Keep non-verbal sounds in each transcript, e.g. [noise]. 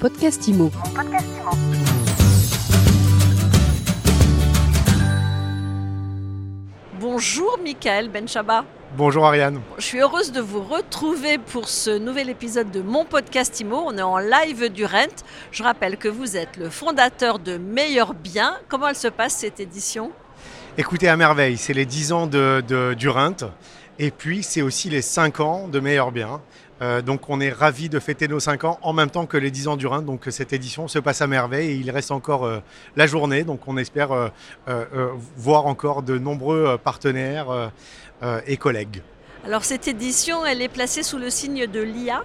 podcast IMO. Bonjour Michael Benchaba. Bonjour Ariane. Je suis heureuse de vous retrouver pour ce nouvel épisode de mon podcast IMO. On est en live du Rent. Je rappelle que vous êtes le fondateur de Meilleur Bien. Comment elle se passe cette édition? Écoutez à merveille, c'est les 10 ans de, de- du Rent et puis c'est aussi les 5 ans de Meilleur Bien. Euh, donc on est ravis de fêter nos 5 ans en même temps que les 10 ans du Rhin. Donc cette édition se passe à merveille et il reste encore euh, la journée. Donc on espère euh, euh, euh, voir encore de nombreux euh, partenaires euh, euh, et collègues. Alors cette édition, elle est placée sous le signe de l'IA.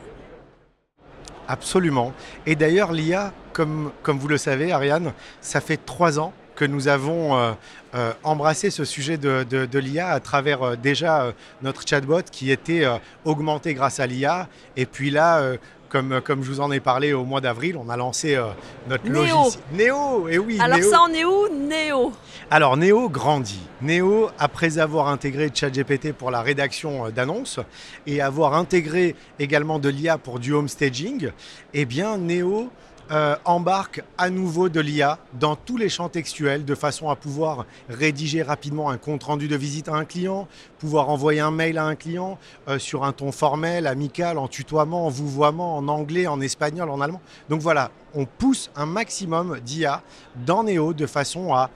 Absolument. Et d'ailleurs, l'IA, comme, comme vous le savez, Ariane, ça fait trois ans que nous avons euh, euh, embrassé ce sujet de, de- de l'IA à travers euh, déjà notre chatbot qui était augmenté grâce à l'IA. Et puis là, comme, comme je vous en ai parlé au mois d'avril, on a lancé euh, notre Néo. logiciel. Néo Et oui, Alors Néo. ça en est où Néo? Alors Néo grandit. Néo, après avoir intégré ChatGPT pour la rédaction d'annonces et avoir intégré également de l'IA pour du home staging, eh bien Néo euh, embarque à nouveau de l'IA dans tous les champs textuels de façon à pouvoir rédiger rapidement un compte rendu de visite à un client, pouvoir envoyer un mail à un client euh, sur un ton formel, amical, en tutoiement, en vouvoiement, en anglais, en espagnol, en allemand. Donc voilà, on pousse un maximum d'IA dans Néo de façon à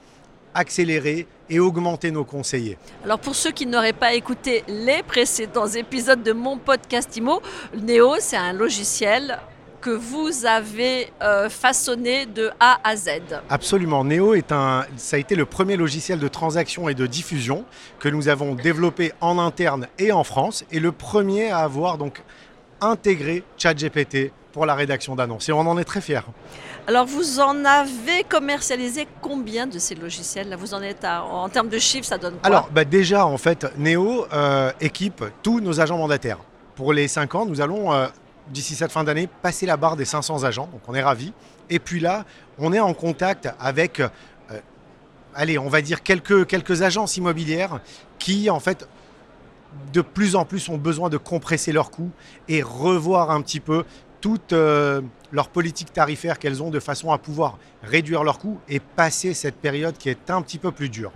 accélérer et augmenter nos conseillers. Alors pour ceux qui n'auraient pas écouté les précédents épisodes de mon podcast IMO, Néo, c'est un logiciel que vous avez euh, façonné de A à Z. Absolument, Neo est un, ça a été le premier logiciel de transaction et de diffusion que nous avons développé en interne et en France, et le premier à avoir donc intégré ChatGPT pour la rédaction d'annonces. Et on en est très fiers. Alors vous en avez commercialisé combien de ces logiciels Là, vous en êtes à- en termes de chiffres, ça donne quoi? Alors bah déjà en fait, Neo euh, équipe tous nos agents mandataires. Pour les 5 ans, nous allons euh, d'ici cette fin d'année passer la barre des 500 agents, donc on est ravis. Et puis là, on est en contact avec, euh, allez, on va dire quelques, agences immobilières qui en fait de plus en plus ont besoin de compresser leurs coûts et revoir un petit peu toute euh, leur politique tarifaire qu'elles ont de façon à pouvoir réduire leurs coûts et passer cette période qui est un petit peu plus dure.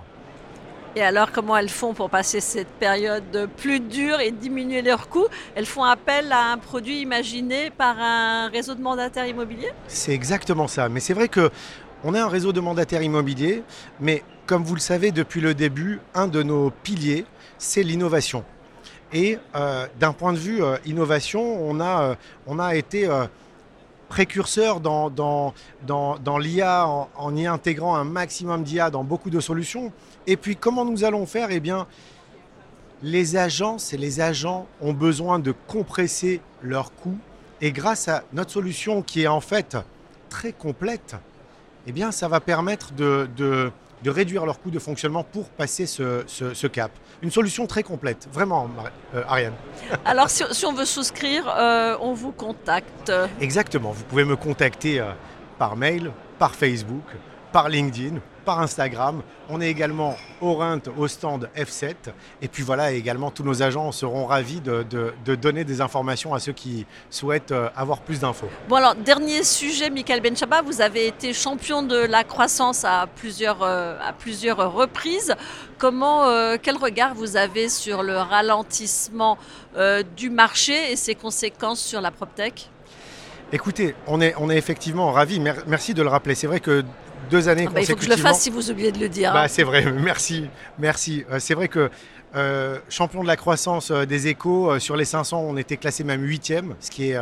Et alors comment elles font pour passer cette période plus dure et diminuer leurs coûts Elles font appel à un produit imaginé par un réseau de mandataires immobiliers? C'est exactement ça. Mais c'est vrai que on est un réseau de mandataires immobiliers, mais comme vous le savez depuis le début, un de nos piliers, c'est l'innovation. Et euh, d'un point de vue euh, innovation, on a, euh, on a été précurseur dans, dans, dans, dans l'IA en, y intégrant un maximum d'IA dans beaucoup de solutions. Et puis comment nous allons faire? Eh bien, les agences et les agents ont besoin de compresser leurs coûts. Et grâce à notre solution qui est en fait très complète, eh bien, ça va permettre de- de réduire leurs coûts de fonctionnement pour passer ce, ce- ce cap. Une solution très complète, vraiment, euh, Ariane. [laughs] Alors si, si on veut souscrire, euh, on vous contacte. Exactement, vous pouvez me contacter euh, par mail, par Facebook, par LinkedIn, par Instagram. On est également au Rint, au stand F7. Et puis voilà, également tous nos agents seront ravis de, de- de donner des informations à ceux qui souhaitent euh, avoir plus d'infos. Bon alors, dernier sujet, Michael Benchaba, vous avez été champion de la croissance à plusieurs, euh, à plusieurs reprises. Comment, euh, quel regard vous avez sur le ralentissement euh, du marché et ses conséquences sur la PropTech? Écoutez, on est, on est effectivement ravis. Mer- merci de le rappeler. C'est vrai que deux années Ah bah, Il faut que je le fasse si vous oubliez de le dire. hein. Bah, c'est vrai, [laughs] merci, merci. Euh, c'est vrai que euh, champion de la croissance euh, des échos, sur les 500, on était classé même huitième, ce qui est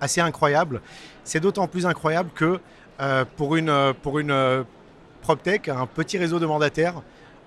assez incroyable. C'est d'autant plus incroyable que pour une, pour une PropTech, un petit réseau de mandataires,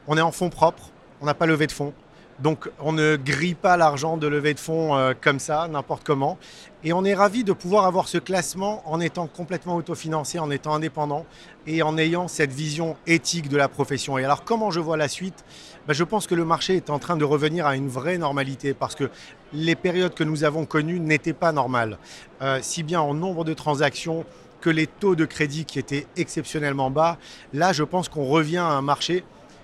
on est en fonds propres, on n'a pas levé de fonds. Donc on ne grille pas l'argent de levée de fonds euh, comme ça, n'importe comment. Et on est ravi de pouvoir avoir ce classement en étant complètement autofinancé, en étant indépendant et en ayant cette vision éthique de la profession. Et alors comment je vois la suite? Ben, Je pense que le marché est en train de revenir à une vraie normalité parce que les périodes que nous avons connues n'étaient pas normales. Euh, si bien en nombre de transactions que les taux de crédit qui étaient exceptionnellement bas, là je pense qu'on revient à un marché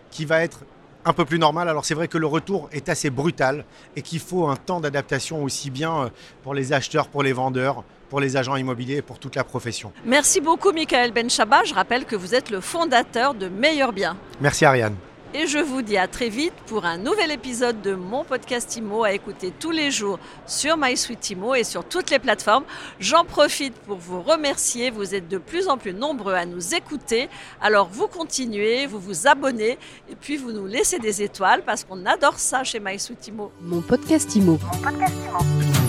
qui va être un peu plus normal. Alors c'est vrai que le retour est assez brutal et qu'il faut un temps d'adaptation aussi bien euh, pour les acheteurs, pour les vendeurs, pour les agents immobiliers et pour toute la profession. Merci beaucoup Michael Benchaba. Je rappelle que vous êtes le fondateur de Meilleur Bien. Merci Ariane. Et je vous dis à très vite pour un nouvel épisode de mon podcast IMO à écouter tous les jours sur MySuite IMO et sur toutes les plateformes. J'en profite pour vous remercier. Vous êtes de plus en plus nombreux à nous écouter. Alors vous continuez, vous vous abonnez et puis vous nous laissez des étoiles parce qu'on adore ça chez MySuite IMO. Mon podcast IMO. Mon podcast IMO.